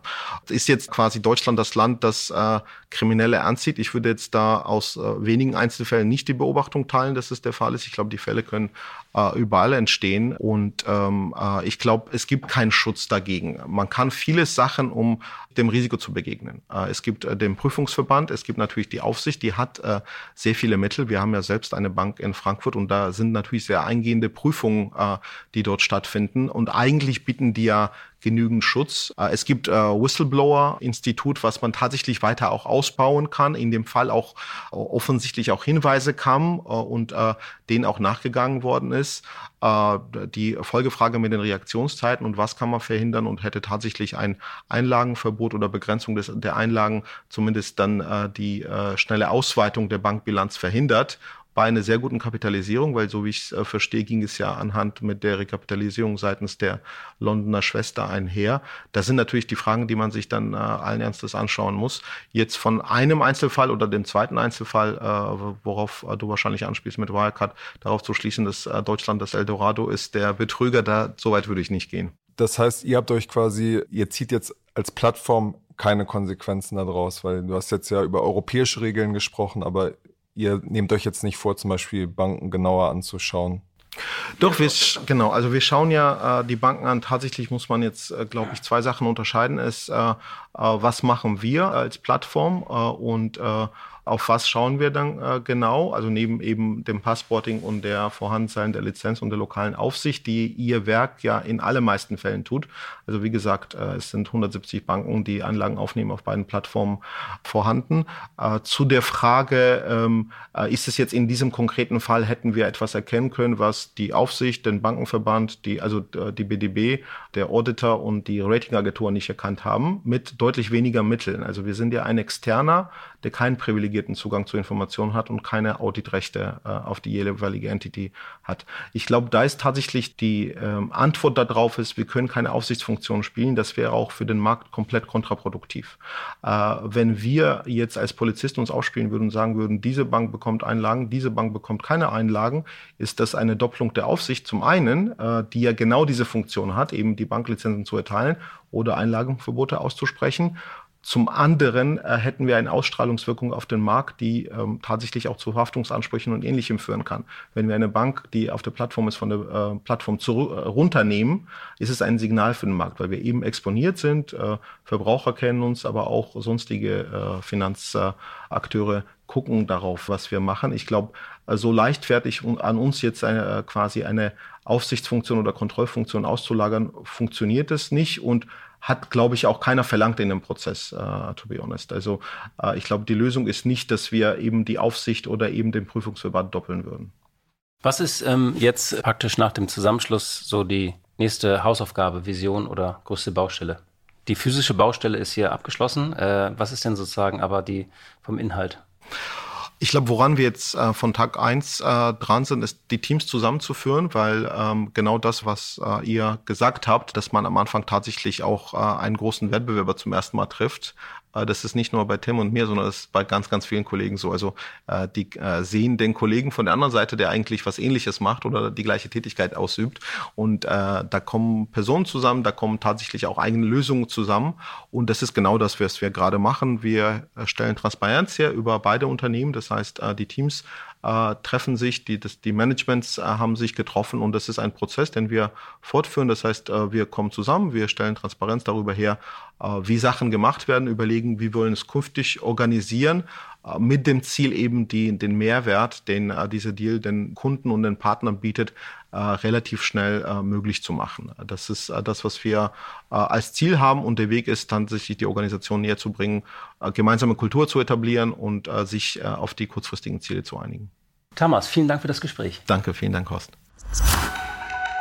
ist jetzt quasi Deutschland das Land, das äh, Kriminelle ernst sieht. Ich würde jetzt da aus wenigen Einzelfällen nicht die Beobachtung teilen, dass es der Fall ist. Ich glaube, die Fälle können überall entstehen. Und ähm, äh, ich glaube, es gibt keinen Schutz dagegen. Man kann viele Sachen, um dem Risiko zu begegnen. Es gibt den Prüfungsverband, es gibt natürlich die Aufsicht, die hat äh, sehr viele Mittel. Wir haben ja selbst eine Bank in Frankfurt und da sind natürlich sehr eingehende Prüfungen, äh, die dort stattfinden. Und eigentlich bieten die ja genügend Schutz. Äh, es gibt äh, Whistleblower-Institut, was man tatsächlich weiter auch ausbauen kann. In dem Fall auch äh, offensichtlich auch Hinweise kamen und denen auch nachgegangen worden ist. Die Folgefrage mit den Reaktionszeiten und was kann man verhindern und hätte tatsächlich ein Einlagenverbot oder Begrenzung des, der Einlagen zumindest dann die schnelle Ausweitung der Bankbilanz verhindert bei einer sehr guten Kapitalisierung, weil so wie ich es äh, verstehe, ging es ja anhand mit der Rekapitalisierung seitens der Londoner Schwester einher. Das sind natürlich die Fragen, die man sich dann äh, allen Ernstes anschauen muss. Jetzt von einem Einzelfall oder dem zweiten Einzelfall, äh, worauf äh, du wahrscheinlich anspielst mit Wirecard, darauf zu schließen, dass äh, Deutschland das Eldorado ist, der Betrüger, da so weit würde ich nicht gehen. Das heißt, ihr habt euch quasi, ihr zieht jetzt als Plattform keine Konsequenzen daraus, weil du hast jetzt ja über europäische Regeln gesprochen, aber ihr nehmt euch jetzt nicht vor, zum Beispiel Banken genauer anzuschauen. Doch, wir, genau. Also wir schauen ja äh, die Banken an. Tatsächlich muss man jetzt, äh, glaube ich, zwei Sachen unterscheiden. Ist, äh, äh was machen wir als Plattform äh, und äh, auf was schauen wir dann äh, genau? Also neben eben dem Passporting und der Vorhandensein der Lizenz und der lokalen Aufsicht, die ihr Werk ja in allermeisten Fällen tut. Also wie gesagt, äh, es sind 170 Banken, die Anlagen aufnehmen auf beiden Plattformen vorhanden. Äh, zu der Frage, ähm, äh, ist es jetzt in diesem konkreten Fall, hätten wir etwas erkennen können, was die Aufsicht, den Bankenverband, die, also äh, die BDB, der Auditor und die Ratingagentur nicht erkannt haben, mit deutlich weniger Mitteln. Also wir sind ja ein externer, der keinen privilegierten Zugang zu Informationen hat und keine Auditrechte äh, auf die jeweilige Entity hat. Ich glaube, da ist tatsächlich die ähm, Antwort darauf ist, wir können keine Aufsichtsfunktion spielen. Das wäre auch für den Markt komplett kontraproduktiv. Äh, wenn wir jetzt als Polizisten uns aufspielen würden und sagen würden, diese Bank bekommt Einlagen, diese Bank bekommt keine Einlagen, ist das eine Doppelung der Aufsicht zum einen, äh, die ja genau diese Funktion hat, eben die Banklizenzen zu erteilen oder Einlagenverbote auszusprechen. Zum anderen äh, hätten wir eine Ausstrahlungswirkung auf den Markt, die ähm, tatsächlich auch zu Haftungsansprüchen und Ähnlichem führen kann. Wenn wir eine Bank, die auf der Plattform ist, von der äh, Plattform zu, äh, runternehmen, ist es ein Signal für den Markt, weil wir eben exponiert sind. Äh, Verbraucher kennen uns, aber auch sonstige äh, Finanzakteure gucken darauf, was wir machen. Ich glaube, äh, so leichtfertig an uns jetzt eine, quasi eine Aufsichtsfunktion oder Kontrollfunktion auszulagern, funktioniert es nicht und hat, glaube ich, auch keiner verlangt in dem Prozess, uh, to be honest. Also uh, ich glaube, die Lösung ist nicht, dass wir eben die Aufsicht oder eben den Prüfungsverband doppeln würden. Was ist ähm, jetzt praktisch nach dem Zusammenschluss so die nächste Hausaufgabe, Vision oder größte Baustelle? Die physische Baustelle ist hier abgeschlossen. Äh, was ist denn sozusagen aber die vom Inhalt? Ich glaube, woran wir jetzt äh, von Tag eins äh, dran sind, ist die Teams zusammenzuführen, weil ähm, genau das, was äh, ihr gesagt habt, dass man am Anfang tatsächlich auch äh, einen großen Wettbewerber zum ersten Mal trifft, das ist nicht nur bei Tim und mir, sondern das ist bei ganz, ganz vielen Kollegen so. Also äh, die äh, sehen den Kollegen von der anderen Seite, der eigentlich was Ähnliches macht oder die gleiche Tätigkeit ausübt. Und äh, da kommen Personen zusammen, da kommen tatsächlich auch eigene Lösungen zusammen. Und das ist genau das, was wir gerade machen. Wir stellen Transparenz her über beide Unternehmen. Das heißt, äh, die Teams äh, treffen sich, die, das, die Managements äh, haben sich getroffen und das ist ein Prozess, den wir fortführen. Das heißt, äh, wir kommen zusammen, wir stellen Transparenz darüber her, äh, wie Sachen gemacht werden, überlegen, wie wollen es künftig organisieren äh, mit dem Ziel eben die, den Mehrwert, den äh, dieser Deal den Kunden und den Partnern bietet, äh, relativ schnell äh, möglich zu machen. Das ist äh, das, was wir äh, als Ziel haben und der Weg ist tatsächlich die Organisation näher zu bringen, äh, gemeinsame Kultur zu etablieren und äh, sich äh, auf die kurzfristigen Ziele zu einigen. Thomas, vielen Dank für das Gespräch. Danke, vielen Dank, Horst.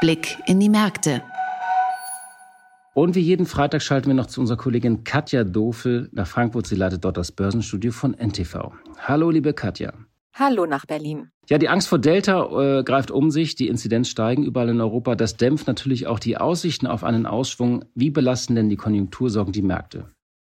Blick in die Märkte. Und wie jeden Freitag schalten wir noch zu unserer Kollegin Katja Dofel nach Frankfurt. Sie leitet dort das Börsenstudio von NTV. Hallo, liebe Katja. Hallo nach Berlin. Ja, die Angst vor Delta äh, greift um sich, die Inzidenz steigen überall in Europa. Das dämpft natürlich auch die Aussichten auf einen Ausschwung. Wie belasten denn die Konjunktursorgen die Märkte?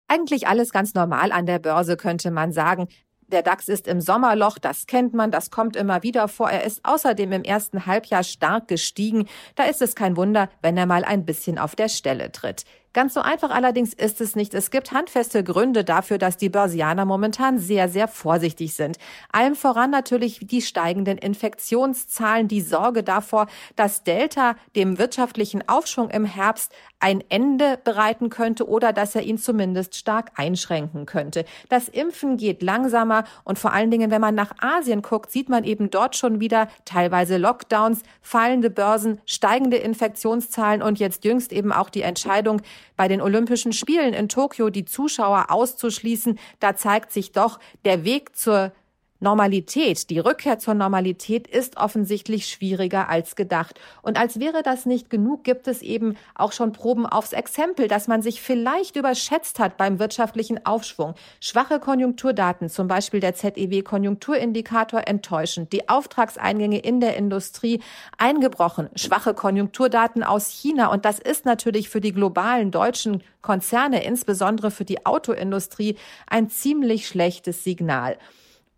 Eigentlich alles ganz normal an der Börse, könnte man sagen. Der DAX ist im Sommerloch, das kennt man, das kommt immer wieder vor. Er ist außerdem im ersten Halbjahr stark gestiegen. Da ist es kein Wunder, wenn er mal ein bisschen auf der Stelle tritt. Ganz so einfach allerdings ist es nicht. Es gibt handfeste Gründe dafür, dass die Börsianer momentan sehr, sehr vorsichtig sind. Allem voran natürlich die steigenden Infektionszahlen, die Sorge davor, dass Delta dem wirtschaftlichen Aufschwung im Herbst ein Ende bereiten könnte oder dass er ihn zumindest stark einschränken könnte. Das Impfen geht langsamer und vor allen Dingen, wenn man nach Asien guckt, sieht man eben dort schon wieder teilweise Lockdowns, fallende Börsen, steigende Infektionszahlen und jetzt jüngst eben auch die Entscheidung, bei den Olympischen Spielen in Tokio die Zuschauer auszuschließen. Da zeigt sich doch, der Weg zur Normalität, die Rückkehr zur Normalität ist offensichtlich schwieriger als gedacht. Und als wäre das nicht genug, gibt es eben auch schon Proben aufs Exempel, dass man sich vielleicht überschätzt hat beim wirtschaftlichen Aufschwung. Schwache Konjunkturdaten, zum Beispiel der ZEW-Konjunkturindikator enttäuschend, die Auftragseingänge in der Industrie eingebrochen, schwache Konjunkturdaten aus China. Und das ist natürlich für die globalen deutschen Konzerne, insbesondere für die Autoindustrie, ein ziemlich schlechtes Signal.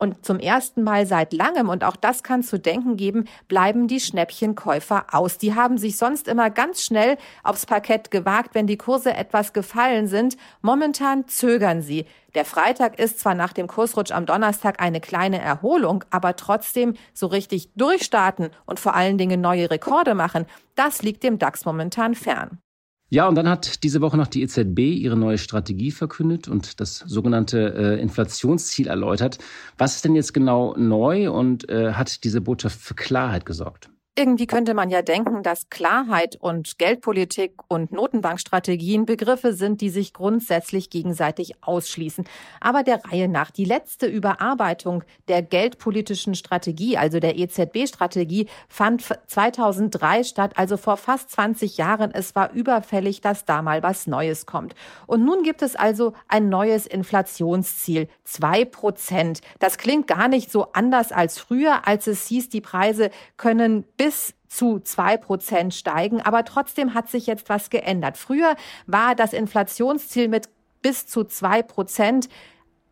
Und zum ersten Mal seit langem, und auch das kann zu denken geben, bleiben die Schnäppchenkäufer aus. Die haben sich sonst immer ganz schnell aufs Parkett gewagt, wenn die Kurse etwas gefallen sind. Momentan zögern sie. Der Freitag ist zwar nach dem Kursrutsch am Donnerstag eine kleine Erholung, aber trotzdem so richtig durchstarten und vor allen Dingen neue Rekorde machen, das liegt dem DAX momentan fern. Ja, und dann hat diese Woche noch die EZB ihre neue Strategie verkündet und das sogenannte äh, Inflationsziel erläutert. Was ist denn jetzt genau neu und äh, hat diese Botschaft für Klarheit gesorgt? Irgendwie könnte man ja denken, dass Klarheit und Geldpolitik und Notenbankstrategien Begriffe sind, die sich grundsätzlich gegenseitig ausschließen. Aber der Reihe nach, die letzte Überarbeitung der geldpolitischen Strategie, also der EZB-Strategie, fand 2003 statt, also vor fast 20 Jahren. Es war überfällig, dass da mal was Neues kommt. Und nun gibt es also ein neues Inflationsziel, zwei Prozent. Das klingt gar nicht so anders als früher, als es hieß, die Preise können bis zu zwei Prozent steigen. Aber trotzdem hat sich jetzt was geändert. Früher war das Inflationsziel mit bis zu zwei Prozent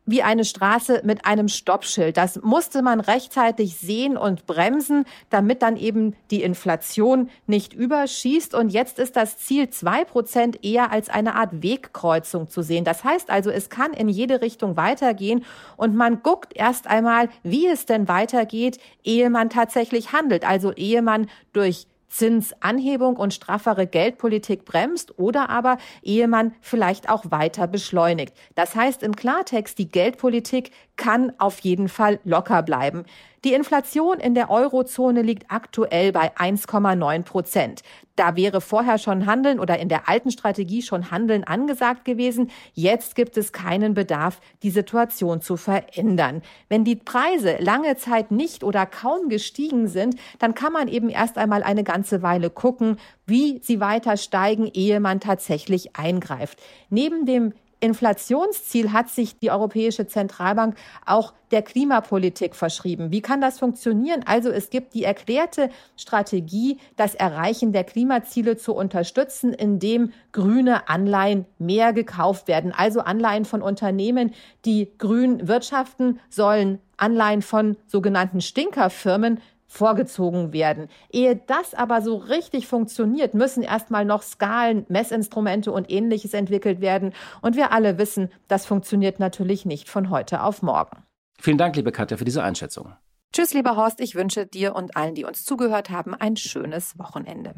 wie eine Straße mit einem Stoppschild. Das musste man rechtzeitig sehen und bremsen, damit dann eben die Inflation nicht überschießt. Und jetzt ist das Ziel zwei Prozent eher als eine Art Wegkreuzung zu sehen. Das heißt also, es kann in jede Richtung weitergehen und man guckt erst einmal, wie es denn weitergeht, ehe man tatsächlich handelt. Also ehe man durch Zinsanhebung und straffere Geldpolitik bremst oder aber ehe man vielleicht auch weiter beschleunigt. Das heißt im Klartext, die Geldpolitik kann auf jeden Fall locker bleiben. Die Inflation in der Eurozone liegt aktuell bei 1,9 Prozent. Da wäre vorher schon Handeln oder in der alten Strategie schon Handeln angesagt gewesen. Jetzt gibt es keinen Bedarf, die Situation zu verändern. Wenn die Preise lange Zeit nicht oder kaum gestiegen sind, dann kann man eben erst einmal eine ganze Weile gucken, wie sie weiter steigen, ehe man tatsächlich eingreift. Neben dem Inflationsziel hat sich die Europäische Zentralbank auch der Klimapolitik verschrieben. Wie kann das funktionieren? Also es gibt die erklärte Strategie, das Erreichen der Klimaziele zu unterstützen, indem grüne Anleihen mehr gekauft werden. Also Anleihen von Unternehmen, die grün wirtschaften, sollen Anleihen von sogenannten Stinkerfirmen vorgezogen werden. Ehe das aber so richtig funktioniert, müssen erstmal noch Skalen, Messinstrumente und ähnliches entwickelt werden. Und wir alle wissen, das funktioniert natürlich nicht von heute auf morgen. Vielen Dank, liebe Katja, für diese Einschätzung. Tschüss, lieber Horst. Ich wünsche dir und allen, die uns zugehört haben, ein schönes Wochenende.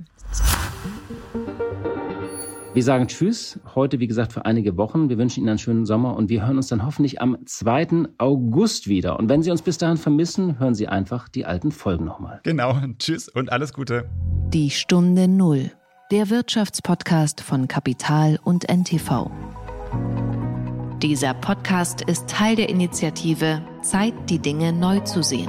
Wir sagen Tschüss, heute wie gesagt für einige Wochen. Wir wünschen Ihnen einen schönen Sommer und wir hören uns dann hoffentlich am 2. August wieder. Und wenn Sie uns bis dahin vermissen, hören Sie einfach die alten Folgen nochmal. Genau, tschüss und alles Gute. Die Stunde Null, der Wirtschaftspodcast von Kapital und NTV. Dieser Podcast ist Teil der Initiative Zeit, die Dinge neu zu sehen.